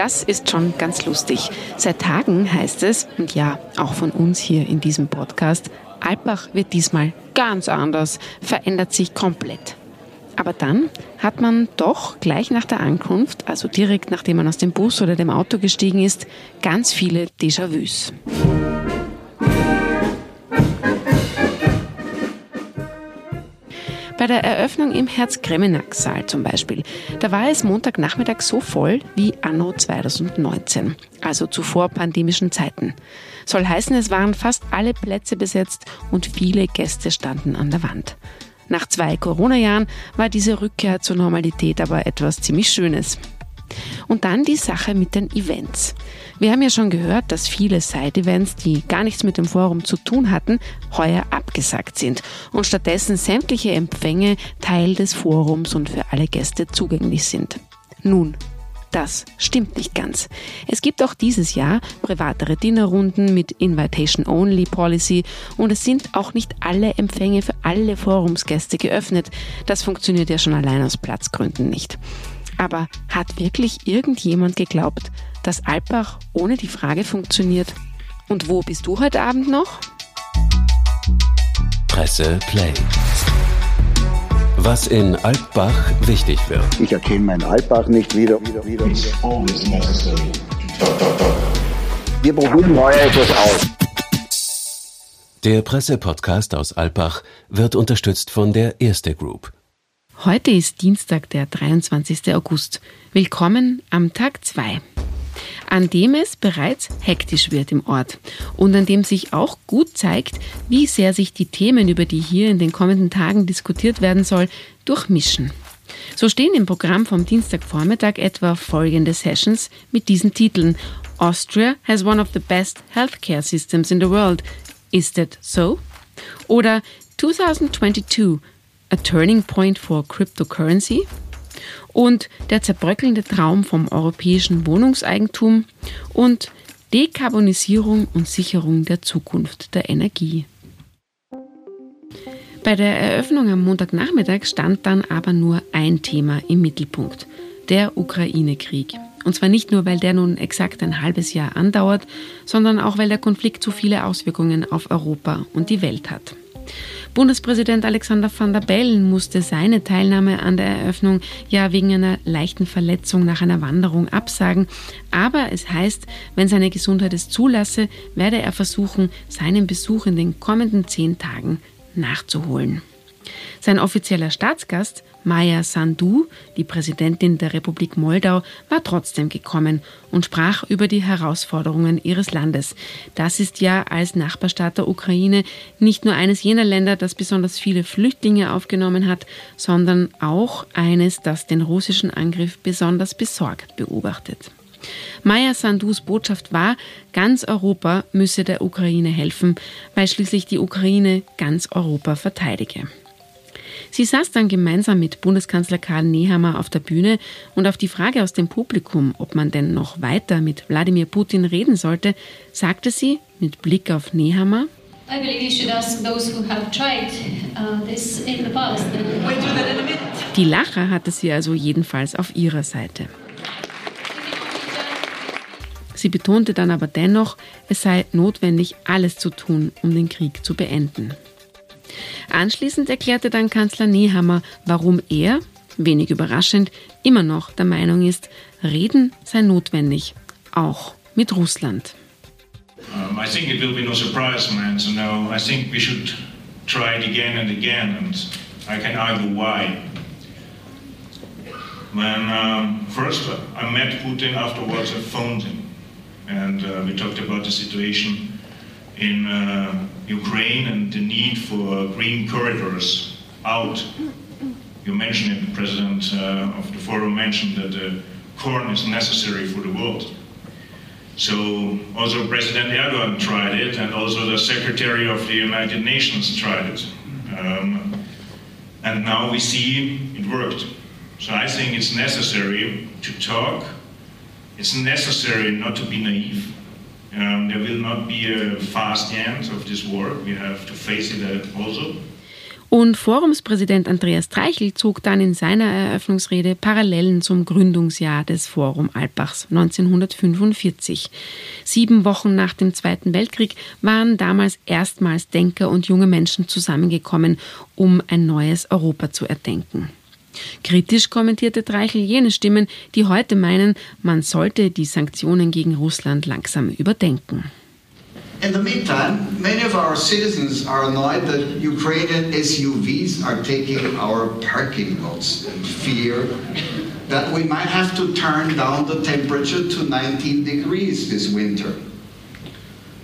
Das ist schon ganz lustig. Seit Tagen heißt es, und ja, auch von uns hier in diesem Podcast, Alpbach wird diesmal ganz anders, verändert sich komplett. Aber dann hat man doch gleich nach der Ankunft, also direkt nachdem man aus dem Bus oder dem Auto gestiegen ist, ganz viele Déjà-vus. Bei der Eröffnung im Herz-Kremenack-Saal zum Beispiel, da war es Montagnachmittag so voll wie anno 2019, also zuvor pandemischen Zeiten. Soll heißen, es waren fast alle Plätze besetzt und viele Gäste standen an der Wand. Nach zwei Corona-Jahren war diese Rückkehr zur Normalität aber etwas ziemlich Schönes. Und dann die Sache mit den Events. Wir haben ja schon gehört, dass viele Side-Events, die gar nichts mit dem Forum zu tun hatten, heuer abgesagt sind und stattdessen sämtliche Empfänge Teil des Forums und für alle Gäste zugänglich sind. Nun, das stimmt nicht ganz. Es gibt auch dieses Jahr privatere Dinnerrunden mit Invitation-Only-Policy und es sind auch nicht alle Empfänge für alle Forumsgäste geöffnet. Das funktioniert ja schon allein aus Platzgründen nicht. Aber hat wirklich irgendjemand geglaubt, dass Alpbach ohne die Frage funktioniert? Und wo bist du heute Abend noch? Presse Play. Was in Alpbach wichtig wird. Ich erkenne meinen Alpbach nicht wieder. Wir probieren neu etwas aus. Der Pressepodcast aus Alpbach wird unterstützt von der Erste Group. Heute ist Dienstag, der 23. August. Willkommen am Tag 2 an dem es bereits hektisch wird im Ort und an dem sich auch gut zeigt, wie sehr sich die Themen, über die hier in den kommenden Tagen diskutiert werden soll, durchmischen. So stehen im Programm vom Dienstagvormittag etwa folgende Sessions mit diesen Titeln Austria has one of the best healthcare systems in the world. Is that so? Oder 2022 A Turning Point for Cryptocurrency? und der zerbröckelnde Traum vom europäischen Wohnungseigentum und Dekarbonisierung und Sicherung der Zukunft der Energie. Bei der Eröffnung am Montagnachmittag stand dann aber nur ein Thema im Mittelpunkt, der Ukraine-Krieg. Und zwar nicht nur, weil der nun exakt ein halbes Jahr andauert, sondern auch, weil der Konflikt so viele Auswirkungen auf Europa und die Welt hat. Bundespräsident Alexander van der Bellen musste seine Teilnahme an der Eröffnung ja wegen einer leichten Verletzung nach einer Wanderung absagen. Aber es heißt, wenn seine Gesundheit es zulasse, werde er versuchen, seinen Besuch in den kommenden zehn Tagen nachzuholen. Sein offizieller Staatsgast, Maya Sandu, die Präsidentin der Republik Moldau, war trotzdem gekommen und sprach über die Herausforderungen ihres Landes. Das ist ja als Nachbarstaat der Ukraine nicht nur eines jener Länder, das besonders viele Flüchtlinge aufgenommen hat, sondern auch eines, das den russischen Angriff besonders besorgt beobachtet. Maya Sandus Botschaft war, ganz Europa müsse der Ukraine helfen, weil schließlich die Ukraine ganz Europa verteidige. Sie saß dann gemeinsam mit Bundeskanzler Karl Nehammer auf der Bühne und auf die Frage aus dem Publikum, ob man denn noch weiter mit Wladimir Putin reden sollte, sagte sie mit Blick auf Nehammer, uh, die Lacher hatte sie also jedenfalls auf ihrer Seite. Sie betonte dann aber dennoch, es sei notwendig, alles zu tun, um den Krieg zu beenden. Anschließend erklärte dann Kanzler Nehammer, warum er, wenig überraschend, immer noch der Meinung ist, Reden sei notwendig, auch mit Russland. Um, I think it will be no surprise, man, to know. I think we should try it again and again, and I can argue why. When um, first I met Putin, afterwards I phoned him, and uh, we talked about the situation in uh, Ukraine and the need for green corridors out. You mentioned it, the president uh, of the forum mentioned that corn is necessary for the world. So also President Erdogan tried it, and also the Secretary of the United Nations tried it. Um, and now we see it worked. So I think it's necessary to talk. It's necessary not to be naive. Um, there will not be a fast end of this war. We have to face it also. Und Forumspräsident Andreas Treichel zog dann in seiner Eröffnungsrede Parallelen zum Gründungsjahr des Forum Alpbachs 1945. Sieben Wochen nach dem Zweiten Weltkrieg waren damals erstmals Denker und junge Menschen zusammengekommen, um ein neues Europa zu erdenken. Kritisch kommentierte Treichel jene Stimmen, die heute meinen, man sollte die Sanktionen gegen Russland langsam überdenken. In the meantime, many of our citizens are annoyed that Ukrainian SUVs are taking our parking lots and fear that we might have to turn down the temperature to 19 degrees this winter.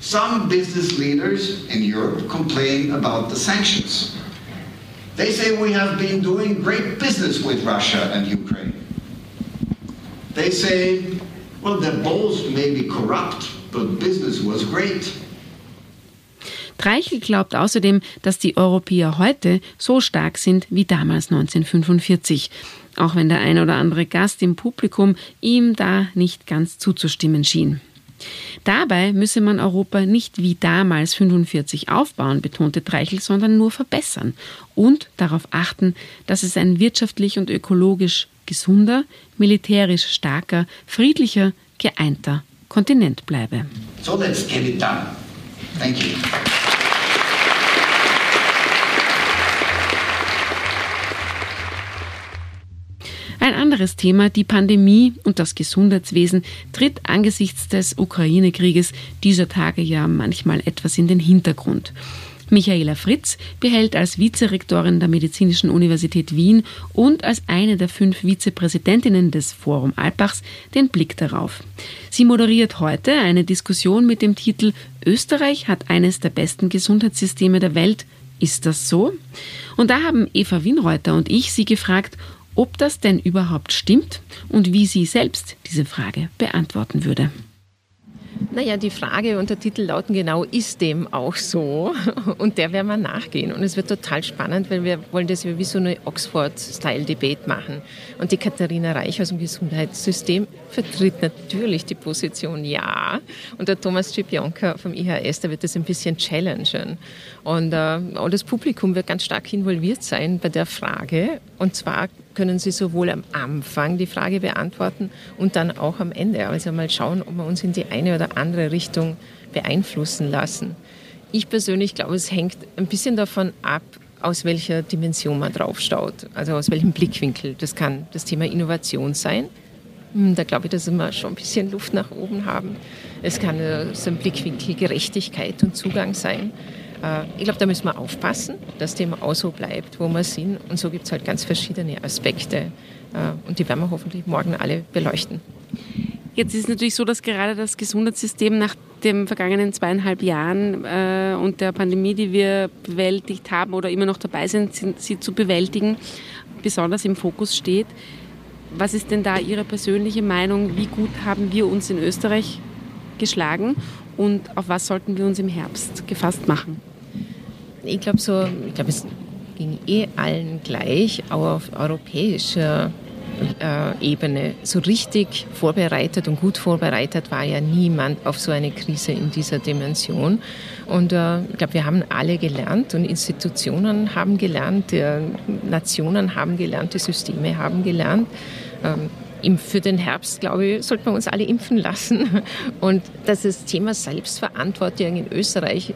Some business leaders in Europe complain about the sanctions. They say we have been doing great business with Russia and Ukraine. They say, well, the both may be corrupt, but business was great. Treichel glaubt außerdem, dass die Europäer heute so stark sind wie damals 1945, auch wenn der ein oder andere Gast im Publikum ihm da nicht ganz zuzustimmen schien. Dabei müsse man Europa nicht wie damals 45 aufbauen, betonte Treichel, sondern nur verbessern und darauf achten, dass es ein wirtschaftlich und ökologisch gesunder, militärisch starker, friedlicher, geeinter Kontinent bleibe. So let's get it done. Thank you. Ein anderes Thema, die Pandemie und das Gesundheitswesen, tritt angesichts des Ukraine-Krieges dieser Tage ja manchmal etwas in den Hintergrund. Michaela Fritz behält als Vizerektorin der Medizinischen Universität Wien und als eine der fünf Vizepräsidentinnen des Forum Alpbachs den Blick darauf. Sie moderiert heute eine Diskussion mit dem Titel Österreich hat eines der besten Gesundheitssysteme der Welt. Ist das so? Und da haben Eva Winreuter und ich sie gefragt, ob das denn überhaupt stimmt und wie sie selbst diese Frage beantworten würde. Naja, die Frage und der Titel lauten genau, ist dem auch so? Und der werden wir nachgehen. Und es wird total spannend, weil wir wollen das wie so eine Oxford-Style-Debate machen. Und die Katharina Reich aus dem Gesundheitssystem vertritt natürlich die Position Ja. Und der Thomas Cipionka vom IHS, der wird das ein bisschen challengen. Und äh, auch das Publikum wird ganz stark involviert sein bei der Frage. Und zwar können Sie sowohl am Anfang die Frage beantworten und dann auch am Ende. Also mal schauen, ob wir uns in die eine oder andere Richtung beeinflussen lassen. Ich persönlich glaube, es hängt ein bisschen davon ab, aus welcher Dimension man draufschaut, also aus welchem Blickwinkel. Das kann das Thema Innovation sein. Hm, da glaube ich, dass wir schon ein bisschen Luft nach oben haben. Es kann so ein Blickwinkel Gerechtigkeit und Zugang sein. Äh, ich glaube, da müssen wir aufpassen, dass dem auch so bleibt, wo wir sind. Und so gibt es halt ganz verschiedene Aspekte. Äh, und die werden wir hoffentlich morgen alle beleuchten. Jetzt ist es natürlich so, dass gerade das Gesundheitssystem nach den vergangenen zweieinhalb Jahren äh, und der Pandemie, die wir bewältigt haben oder immer noch dabei sind, sind, sie zu bewältigen, besonders im Fokus steht. Was ist denn da Ihre persönliche Meinung? Wie gut haben wir uns in Österreich geschlagen und auf was sollten wir uns im Herbst gefasst machen? Ich glaube so, ich glaube es ging eh allen gleich, aber auf europäischer äh, Ebene so richtig vorbereitet und gut vorbereitet war ja niemand auf so eine Krise in dieser Dimension. Und äh, ich glaube, wir haben alle gelernt und Institutionen haben gelernt, äh, Nationen haben gelernt, die Systeme haben gelernt. Ähm, für den Herbst, glaube ich, sollten wir uns alle impfen lassen. Und dass das Thema Selbstverantwortung in Österreich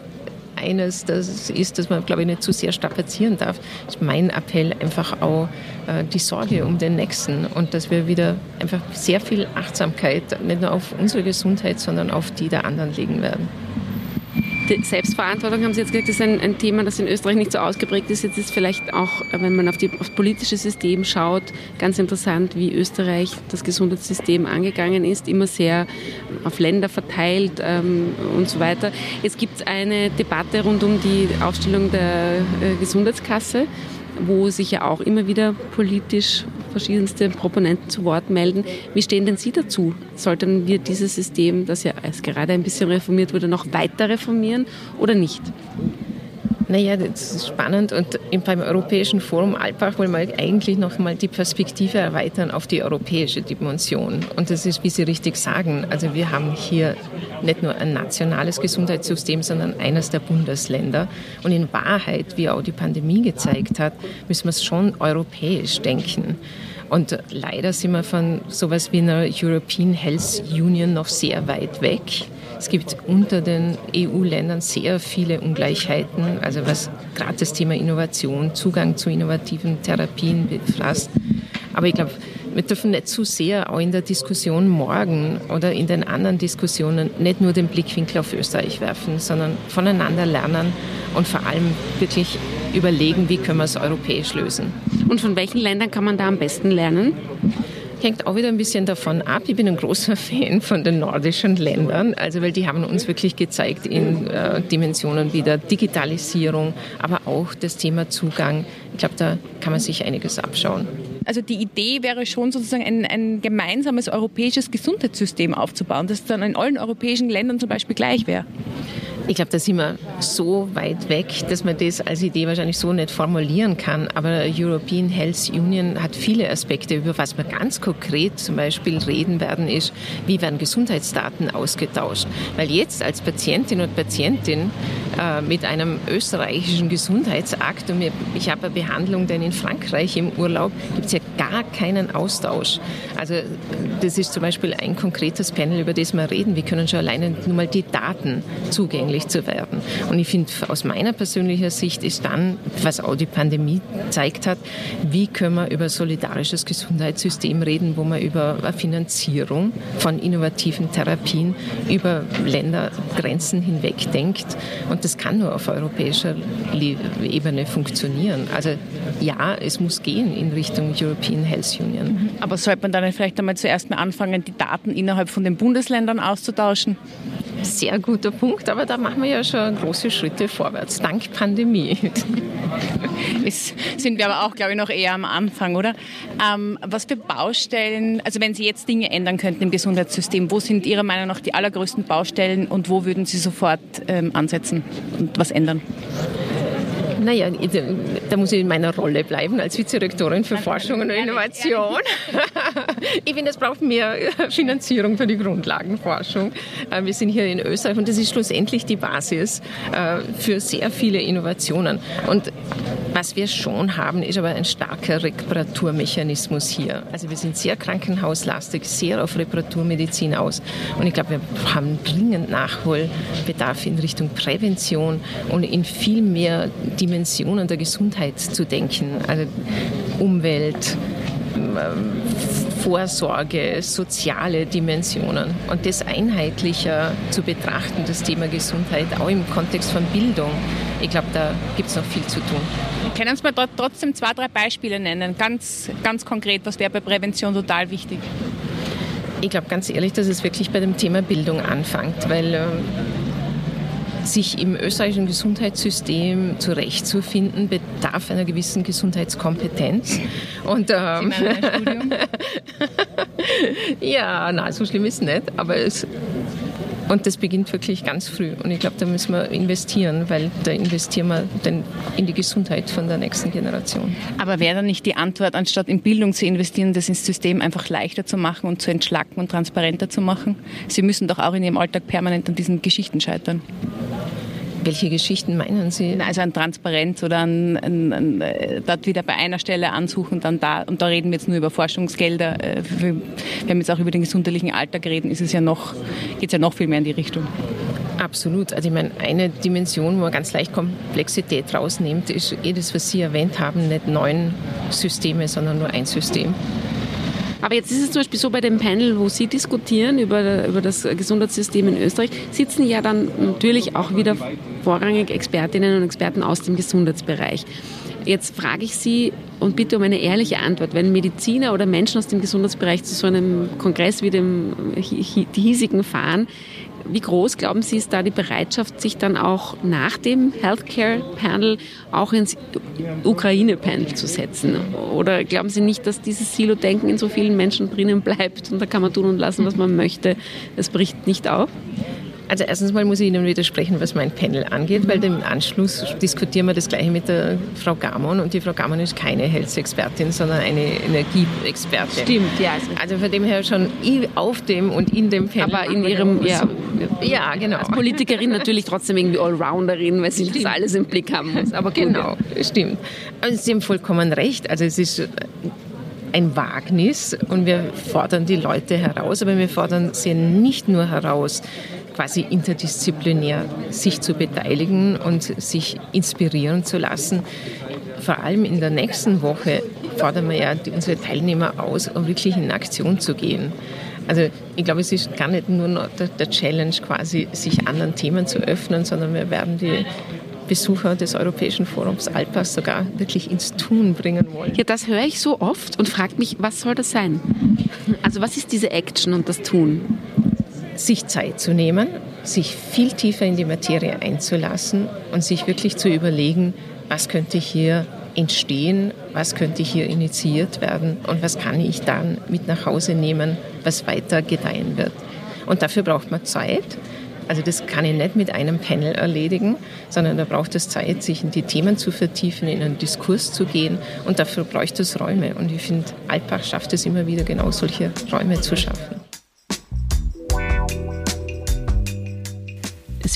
eines, das ist, dass man, glaube ich, nicht zu sehr strapazieren darf. Ist mein Appell einfach auch äh, die Sorge um den Nächsten und dass wir wieder einfach sehr viel Achtsamkeit nicht nur auf unsere Gesundheit, sondern auf die der anderen legen werden. Selbstverantwortung haben Sie jetzt gesagt, ist ein, ein, Thema, das in Österreich nicht so ausgeprägt ist. Jetzt ist vielleicht auch, wenn man auf, die, auf das politische System schaut, ganz interessant, wie Österreich das Gesundheitssystem angegangen ist, immer sehr auf Länder verteilt ähm, und so weiter. Jetzt gibt es eine Debatte rund um die Aufstellung der äh, Gesundheitskasse wo sich ja auch immer wieder politisch verschiedenste Proponenten zu Wort melden. Wie stehen denn Sie dazu? Sollten wir dieses System, das ja erst gerade ein bisschen reformiert wurde, noch weiter reformieren oder nicht? Naja, das ist spannend und beim Europäischen Forum Alpbach wollen wir eigentlich noch mal die Perspektive erweitern auf die europäische Dimension. Und das ist, wie Sie richtig sagen, also wir haben hier nicht nur ein nationales Gesundheitssystem, sondern eines der Bundesländer. Und in Wahrheit, wie auch die Pandemie gezeigt hat, müssen wir es schon europäisch denken. Und leider sind wir von sowas wie einer European Health Union noch sehr weit weg. Es gibt unter den EU-Ländern sehr viele Ungleichheiten, also was gerade das Thema Innovation, Zugang zu innovativen Therapien befasst. Aber ich glaube, wir dürfen nicht zu sehr auch in der Diskussion morgen oder in den anderen Diskussionen nicht nur den Blickwinkel auf Österreich werfen, sondern voneinander lernen und vor allem wirklich überlegen, wie können wir es europäisch lösen. Und von welchen Ländern kann man da am besten lernen? hängt auch wieder ein bisschen davon ab. Ich bin ein großer Fan von den nordischen Ländern, also weil die haben uns wirklich gezeigt in äh, Dimensionen wie der Digitalisierung, aber auch das Thema Zugang. Ich glaube, da kann man sich einiges abschauen. Also die Idee wäre schon sozusagen ein, ein gemeinsames europäisches Gesundheitssystem aufzubauen, das dann in allen europäischen Ländern zum Beispiel gleich wäre. Ich glaube, da sind wir so weit weg, dass man das als Idee wahrscheinlich so nicht formulieren kann. Aber European Health Union hat viele Aspekte, über was wir ganz konkret zum Beispiel reden werden, ist, wie werden Gesundheitsdaten ausgetauscht. Weil jetzt als Patientin und Patientin äh, mit einem österreichischen Gesundheitsakt und ich habe eine Behandlung denn in Frankreich im Urlaub, gibt es ja gar keinen Austausch. Also das ist zum Beispiel ein konkretes Panel, über das wir reden. Wir können schon alleine nur mal die Daten zugänglich zugänglich zu werden. Und ich finde, aus meiner persönlichen Sicht ist dann, was auch die Pandemie gezeigt hat, wie können wir über solidarisches Gesundheitssystem reden, wo man über Finanzierung von innovativen Therapien über Ländergrenzen hinweg denkt. Und das kann nur auf europäischer Ebene funktionieren. Also ja, es muss gehen in Richtung European Health Union. Aber sollte man dann vielleicht einmal zuerst mal anfangen, die Daten innerhalb von den Bundesländern auszutauschen? Sehr guter Punkt, aber da machen wir ja schon große Schritte vorwärts, dank Pandemie. Jetzt sind wir aber auch, glaube ich, noch eher am Anfang, oder? Ähm, was für Baustellen, also wenn Sie jetzt Dinge ändern könnten im Gesundheitssystem, wo sind Ihrer Meinung nach die allergrößten Baustellen und wo würden Sie sofort ähm, ansetzen und was ändern? Naja, da muss ich in meiner Rolle bleiben als Vizedirektorin für Forschung und Innovation. Ich finde, es braucht mehr Finanzierung für die Grundlagenforschung. Äh, wir sind hier in Österreich und das ist schlussendlich die Basis äh, für sehr viele Innovationen. Und was wir schon haben, ist aber ein starker Reparaturmechanismus hier. Also wir sind sehr krankenhauslastig, sehr auf Reparaturmedizin aus. Und ich glaube, wir haben dringend Nachholbedarf in Richtung Prävention und in viel mehr Dimensionen der Gesundheit zu denken. Also Umwelt, Vorsorge, soziale Dimensionen und das einheitlicher zu betrachten, das Thema Gesundheit, auch im Kontext von Bildung. Ich glaube, da gibt es noch viel zu tun. Können Sie mir dort trotzdem zwei, drei Beispiele nennen? Ganz, ganz konkret, was wäre bei Prävention total wichtig? Ich glaube ganz ehrlich, dass es wirklich bei dem Thema Bildung anfängt, weil ähm, sich im österreichischen Gesundheitssystem zurechtzufinden, bedarf einer gewissen Gesundheitskompetenz. Und, ähm, ja, na, so schlimm ist es nicht, aber es und das beginnt wirklich ganz früh. Und ich glaube, da müssen wir investieren, weil da investieren wir dann in die Gesundheit von der nächsten Generation. Aber wäre dann nicht die Antwort, anstatt in Bildung zu investieren, das ins System einfach leichter zu machen und zu entschlacken und transparenter zu machen? Sie müssen doch auch in Ihrem Alltag permanent an diesen Geschichten scheitern. Welche Geschichten meinen Sie? Also an Transparenz oder an, an, an äh, dort wieder bei einer Stelle ansuchen, dann da. Und da reden wir jetzt nur über Forschungsgelder. Äh, wir, haben jetzt auch über den gesundheitlichen Alltag geredet. Ist es ja noch, geht es ja noch viel mehr in die Richtung. Absolut. Also ich meine, eine Dimension, wo man ganz leicht Komplexität rausnimmt, ist eh das, was Sie erwähnt haben, nicht neun Systeme, sondern nur ein System. Aber jetzt ist es zum Beispiel so bei dem Panel, wo Sie diskutieren über, über das Gesundheitssystem in Österreich, sitzen ja dann natürlich auch wieder vorrangig Expertinnen und Experten aus dem Gesundheitsbereich. Jetzt frage ich Sie und bitte um eine ehrliche Antwort. Wenn Mediziner oder Menschen aus dem Gesundheitsbereich zu so einem Kongress wie dem hiesigen fahren, wie groß glauben Sie, ist da die Bereitschaft, sich dann auch nach dem Healthcare-Panel auch ins Ukraine-Panel zu setzen? Oder glauben Sie nicht, dass dieses Silo-Denken in so vielen Menschen drinnen bleibt und da kann man tun und lassen, was man möchte? Es bricht nicht auf? Also erstens mal muss ich Ihnen widersprechen, was mein Panel angeht, weil im Anschluss diskutieren wir das gleiche mit der Frau Gamon und die Frau Gamon ist keine Health-Expertin, sondern eine Energieexpertin. Stimmt, ja. Also von dem her schon auf dem und in dem Panel. Aber in Ihrem, ja, ja, genau. Als Politikerin natürlich trotzdem irgendwie Allrounderin, weil sie das alles im Blick haben muss. Aber genau, stimmt. Also Sie haben vollkommen recht. Also es ist ein Wagnis und wir fordern die Leute heraus, aber wir fordern sie nicht nur heraus, quasi interdisziplinär sich zu beteiligen und sich inspirieren zu lassen. Vor allem in der nächsten Woche fordern wir ja unsere Teilnehmer aus, um wirklich in Aktion zu gehen. Also ich glaube, es ist gar nicht nur noch der, Challenge, quasi sich anderen Themen zu öffnen, sondern wir werden die Besucher des Europäischen Forums Alpas sogar wirklich ins Tun bringen wollen. Ja, das höre ich so oft und frage mich, was soll das sein? Also was ist diese Action und das Tun? sich Zeit zu nehmen, sich viel tiefer in die Materie einzulassen und sich wirklich zu überlegen, was könnte hier entstehen, was könnte hier initiiert werden und was kann ich dann mit nach Hause nehmen, was weiter gedeihen wird. Und dafür braucht man Zeit. Also das kann ich nicht mit einem Panel erledigen, sondern da braucht es Zeit, sich in die Themen zu vertiefen, in einen Diskurs zu gehen und dafür bräuchte es Räume. Und ich finde, Alpbach schafft es immer wieder, genau solche Räume zu schaffen.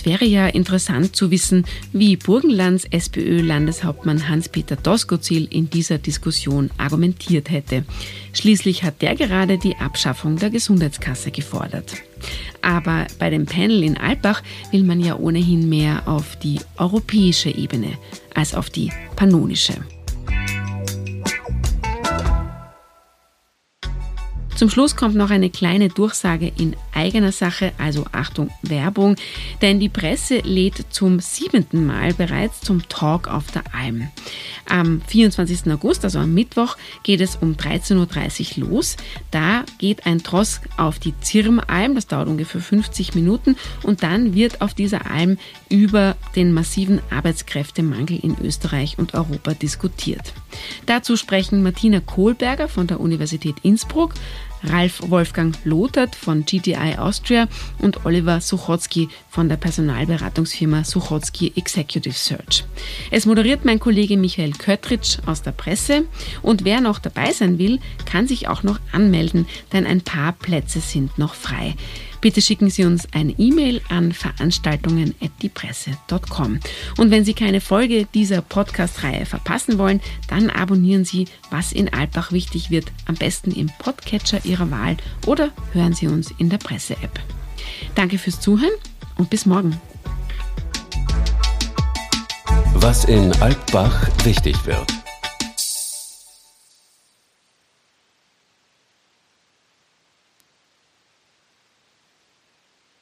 Wäre ja interessant zu wissen, wie Burgenlands SPÖ-Landeshauptmann Hans-Peter Doskozil in dieser Diskussion argumentiert hätte. Schließlich hat der gerade die Abschaffung der Gesundheitskasse gefordert. Aber bei dem Panel in Alpbach will man ja ohnehin mehr auf die europäische Ebene als auf die pannonische. Zum Schluss kommt noch eine kleine Durchsage in eigener Sache, also Achtung Werbung, denn die Presse lädt zum siebenten Mal bereits zum Talk auf der Alm. Am 24. August, also am Mittwoch, geht es um 13.30 Uhr los. Da geht ein Tross auf die Zirmalm, das dauert ungefähr 50 Minuten und dann wird auf dieser Alm über den massiven Arbeitskräftemangel in Österreich und Europa diskutiert. Dazu sprechen Martina Kohlberger von der Universität Innsbruck, Ralf Wolfgang Lothert von GTI Austria und Oliver Suchotzki von der Personalberatungsfirma Suchotzki Executive Search. Es moderiert mein Kollege Michael Köttritsch aus der Presse und wer noch dabei sein will, kann sich auch noch anmelden, denn ein paar Plätze sind noch frei. Bitte schicken Sie uns eine E-Mail an veranstaltungen.diepresse.com. Und wenn Sie keine Folge dieser Podcast-Reihe verpassen wollen, dann abonnieren Sie, was in Alpbach wichtig wird, am besten im Podcatcher Ihrer Wahl oder hören Sie uns in der Presse-App. Danke fürs Zuhören und bis morgen. Was in Alpbach wichtig wird.